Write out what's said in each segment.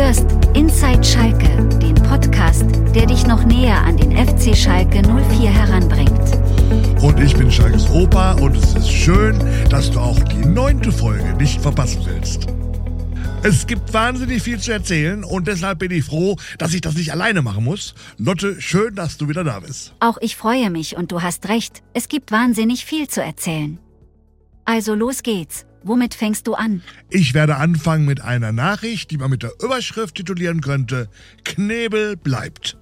hörst Inside Schalke, den Podcast, der dich noch näher an den FC Schalke 04 heranbringt. Und ich bin Schalkes Opa und es ist schön, dass du auch die neunte Folge nicht verpassen willst. Es gibt wahnsinnig viel zu erzählen und deshalb bin ich froh, dass ich das nicht alleine machen muss. Lotte, schön, dass du wieder da bist. Auch ich freue mich und du hast recht, es gibt wahnsinnig viel zu erzählen. Also los geht's. Womit fängst du an? Ich werde anfangen mit einer Nachricht, die man mit der Überschrift titulieren könnte: Knebel bleibt.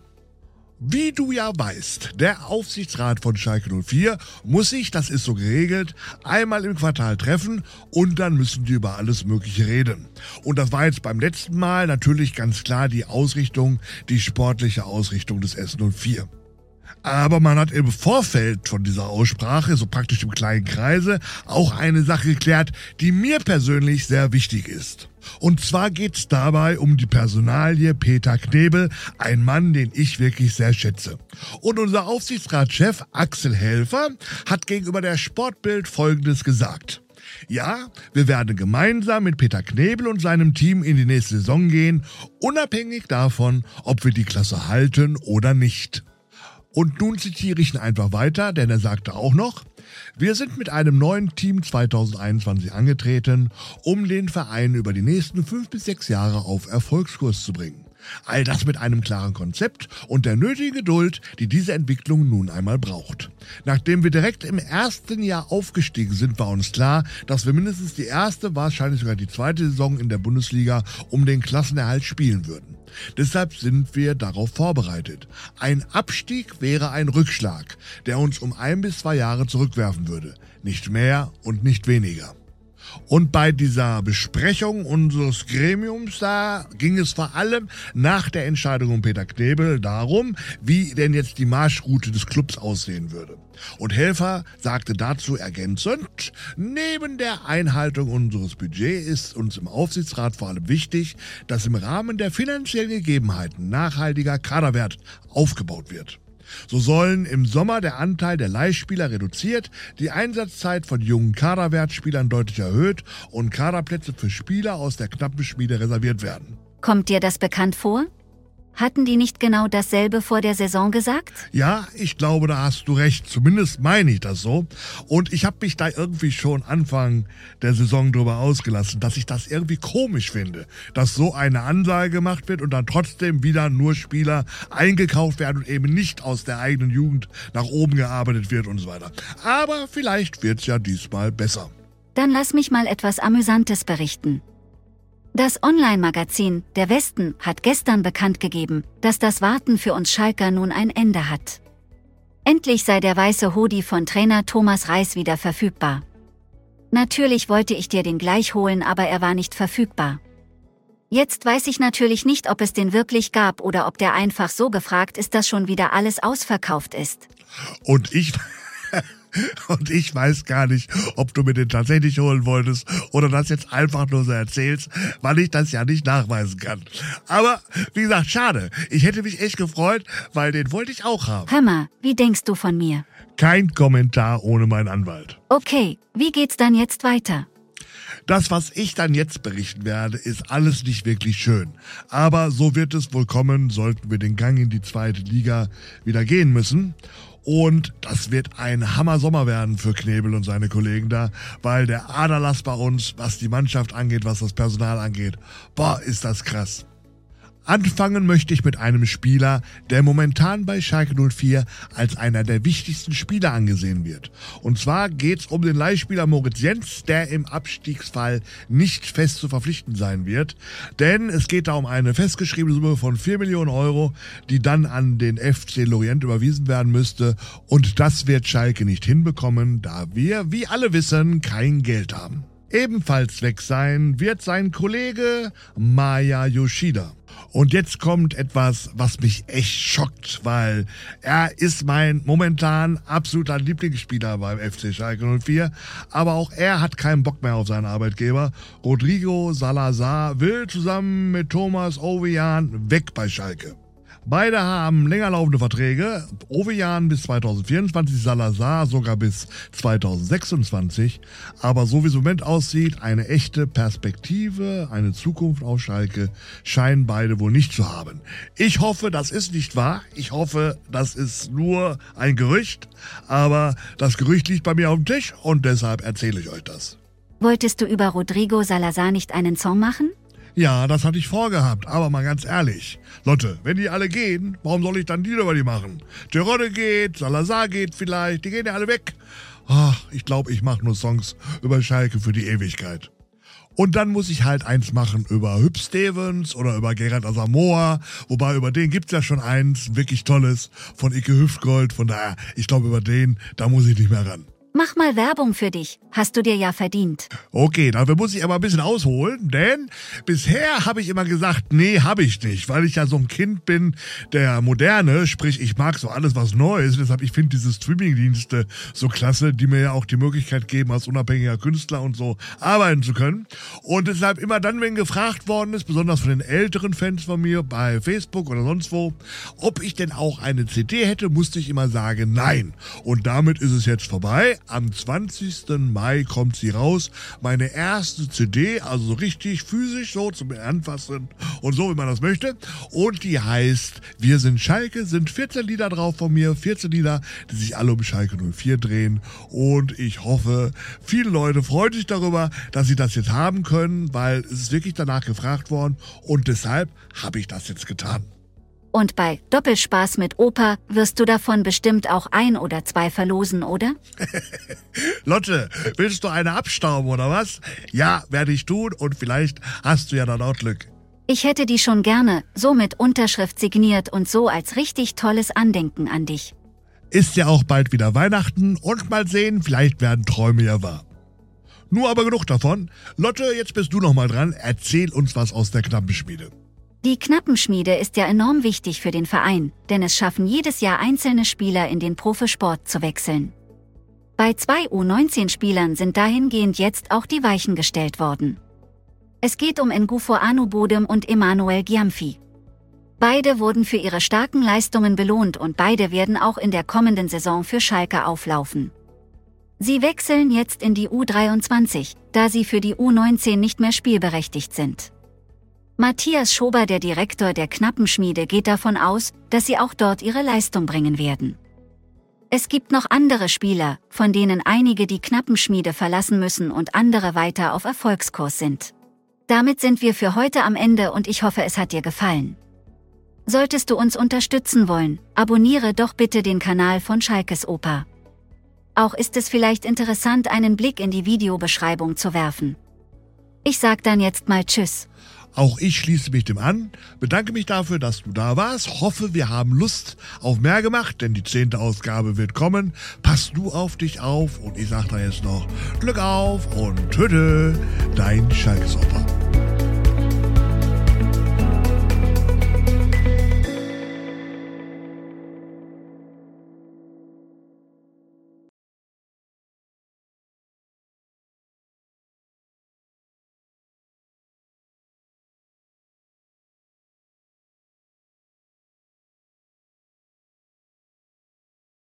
Wie du ja weißt, der Aufsichtsrat von Schalke 04 muss sich, das ist so geregelt, einmal im Quartal treffen und dann müssen die über alles Mögliche reden. Und das war jetzt beim letzten Mal natürlich ganz klar die Ausrichtung, die sportliche Ausrichtung des S04. Aber man hat im Vorfeld von dieser Aussprache, so praktisch im kleinen Kreise, auch eine Sache geklärt, die mir persönlich sehr wichtig ist. Und zwar geht es dabei um die Personalie Peter Knebel, ein Mann, den ich wirklich sehr schätze. Und unser Aufsichtsratschef Axel Helfer hat gegenüber der Sportbild Folgendes gesagt. Ja, wir werden gemeinsam mit Peter Knebel und seinem Team in die nächste Saison gehen, unabhängig davon, ob wir die Klasse halten oder nicht. Und nun zitiere ich ihn einfach weiter, denn er sagte auch noch, wir sind mit einem neuen Team 2021 angetreten, um den Verein über die nächsten fünf bis sechs Jahre auf Erfolgskurs zu bringen. All das mit einem klaren Konzept und der nötigen Geduld, die diese Entwicklung nun einmal braucht. Nachdem wir direkt im ersten Jahr aufgestiegen sind, war uns klar, dass wir mindestens die erste, wahrscheinlich sogar die zweite Saison in der Bundesliga um den Klassenerhalt spielen würden. Deshalb sind wir darauf vorbereitet. Ein Abstieg wäre ein Rückschlag, der uns um ein bis zwei Jahre zurückwerfen würde. Nicht mehr und nicht weniger. Und bei dieser Besprechung unseres Gremiums da ging es vor allem nach der Entscheidung um Peter Knebel darum, wie denn jetzt die Marschroute des Clubs aussehen würde. Und Helfer sagte dazu ergänzend, neben der Einhaltung unseres Budgets ist uns im Aufsichtsrat vor allem wichtig, dass im Rahmen der finanziellen Gegebenheiten nachhaltiger Kaderwert aufgebaut wird. So sollen im Sommer der Anteil der Leihspieler reduziert, die Einsatzzeit von jungen Kaderwertspielern deutlich erhöht und Kaderplätze für Spieler aus der knappen Schmiede reserviert werden. Kommt dir das bekannt vor? Hatten die nicht genau dasselbe vor der Saison gesagt? Ja, ich glaube, da hast du recht. Zumindest meine ich das so. Und ich habe mich da irgendwie schon Anfang der Saison drüber ausgelassen, dass ich das irgendwie komisch finde, dass so eine Ansage gemacht wird und dann trotzdem wieder nur Spieler eingekauft werden und eben nicht aus der eigenen Jugend nach oben gearbeitet wird und so weiter. Aber vielleicht wird's ja diesmal besser. Dann lass mich mal etwas Amüsantes berichten. Das Online-Magazin Der Westen hat gestern bekannt gegeben, dass das Warten für uns Schalker nun ein Ende hat. Endlich sei der weiße Hoodie von Trainer Thomas Reis wieder verfügbar. Natürlich wollte ich dir den gleich holen, aber er war nicht verfügbar. Jetzt weiß ich natürlich nicht, ob es den wirklich gab oder ob der einfach so gefragt ist, dass schon wieder alles ausverkauft ist. Und ich Und ich weiß gar nicht, ob du mir den tatsächlich holen wolltest oder das jetzt einfach nur so erzählst, weil ich das ja nicht nachweisen kann. Aber wie gesagt, schade. Ich hätte mich echt gefreut, weil den wollte ich auch haben. Hammer, wie denkst du von mir? Kein Kommentar ohne meinen Anwalt. Okay, wie geht's dann jetzt weiter? Das, was ich dann jetzt berichten werde, ist alles nicht wirklich schön. Aber so wird es wohl kommen, sollten wir den Gang in die zweite Liga wieder gehen müssen. Und das wird ein Hammer-Sommer werden für Knebel und seine Kollegen da, weil der Aderlass bei uns, was die Mannschaft angeht, was das Personal angeht, boah, ist das krass. Anfangen möchte ich mit einem Spieler, der momentan bei Schalke 04 als einer der wichtigsten Spieler angesehen wird. Und zwar geht es um den Leihspieler Moritz Jens, der im Abstiegsfall nicht fest zu verpflichten sein wird. Denn es geht da um eine festgeschriebene Summe von 4 Millionen Euro, die dann an den FC Lorient überwiesen werden müsste. Und das wird Schalke nicht hinbekommen, da wir, wie alle wissen, kein Geld haben. Ebenfalls weg sein wird sein Kollege Maya Yoshida. Und jetzt kommt etwas, was mich echt schockt, weil er ist mein momentan absoluter Lieblingsspieler beim FC Schalke 04, aber auch er hat keinen Bock mehr auf seinen Arbeitgeber. Rodrigo Salazar will zusammen mit Thomas Ovejan weg bei Schalke. Beide haben länger laufende Verträge. Ovejan bis 2024, Salazar sogar bis 2026. Aber so wie es im Moment aussieht, eine echte Perspektive, eine Zukunft auf Schalke scheinen beide wohl nicht zu haben. Ich hoffe, das ist nicht wahr. Ich hoffe, das ist nur ein Gerücht. Aber das Gerücht liegt bei mir auf dem Tisch und deshalb erzähle ich euch das. Wolltest du über Rodrigo Salazar nicht einen Song machen? Ja, das hatte ich vorgehabt, aber mal ganz ehrlich. Leute, wenn die alle gehen, warum soll ich dann die über die machen? Gerodde geht, Salazar geht vielleicht, die gehen ja alle weg. Ach, ich glaube, ich mache nur Songs über Schalke für die Ewigkeit. Und dann muss ich halt eins machen über Hüb Stevens oder über Gerard Asamoah. Wobei über den gibt's ja schon eins, wirklich tolles, von Icke Hüftgold. Von daher, ich glaube über den, da muss ich nicht mehr ran. Mach mal Werbung für dich. Hast du dir ja verdient. Okay, dafür muss ich aber ein bisschen ausholen, denn bisher habe ich immer gesagt, nee, habe ich nicht, weil ich ja so ein Kind bin der Moderne, sprich, ich mag so alles, was neu ist. Deshalb, ich finde diese Streamingdienste so klasse, die mir ja auch die Möglichkeit geben, als unabhängiger Künstler und so arbeiten zu können. Und deshalb immer dann, wenn gefragt worden ist, besonders von den älteren Fans von mir bei Facebook oder sonst wo, ob ich denn auch eine CD hätte, musste ich immer sagen, nein. Und damit ist es jetzt vorbei am 20. Mai kommt sie raus. Meine erste CD, also so richtig physisch, so zum Anfassen und so, wie man das möchte. Und die heißt Wir sind Schalke, sind 14 Lieder drauf von mir, 14 Lieder, die sich alle um Schalke 04 drehen. Und ich hoffe, viele Leute freuen sich darüber, dass sie das jetzt haben können, weil es ist wirklich danach gefragt worden und deshalb habe ich das jetzt getan. Und bei Doppelspaß mit Opa wirst du davon bestimmt auch ein oder zwei verlosen, oder? Lotte, willst du eine abstauben oder was? Ja, werde ich tun und vielleicht hast du ja dann auch Glück. Ich hätte die schon gerne, so mit Unterschrift signiert und so als richtig tolles Andenken an dich. Ist ja auch bald wieder Weihnachten und mal sehen, vielleicht werden Träume ja wahr. Nur aber genug davon. Lotte, jetzt bist du noch mal dran. Erzähl uns was aus der Knappenschmiede. Die Knappenschmiede ist ja enorm wichtig für den Verein, denn es schaffen jedes Jahr einzelne Spieler in den Profisport zu wechseln. Bei zwei U19-Spielern sind dahingehend jetzt auch die Weichen gestellt worden. Es geht um Ngufo Anubodem und Emanuel Giamfi. Beide wurden für ihre starken Leistungen belohnt und beide werden auch in der kommenden Saison für Schalke auflaufen. Sie wechseln jetzt in die U23, da sie für die U19 nicht mehr spielberechtigt sind. Matthias Schober, der Direktor der Knappenschmiede, geht davon aus, dass sie auch dort ihre Leistung bringen werden. Es gibt noch andere Spieler, von denen einige die Knappenschmiede verlassen müssen und andere weiter auf Erfolgskurs sind. Damit sind wir für heute am Ende und ich hoffe, es hat dir gefallen. Solltest du uns unterstützen wollen, abonniere doch bitte den Kanal von Schalkes Oper. Auch ist es vielleicht interessant, einen Blick in die Videobeschreibung zu werfen. Ich sag dann jetzt mal Tschüss. Auch ich schließe mich dem an, bedanke mich dafür, dass du da warst, hoffe, wir haben Lust auf mehr gemacht, denn die zehnte Ausgabe wird kommen. Pass du auf dich auf und ich sage da jetzt noch Glück auf und Tüte, dein Schalkesopper.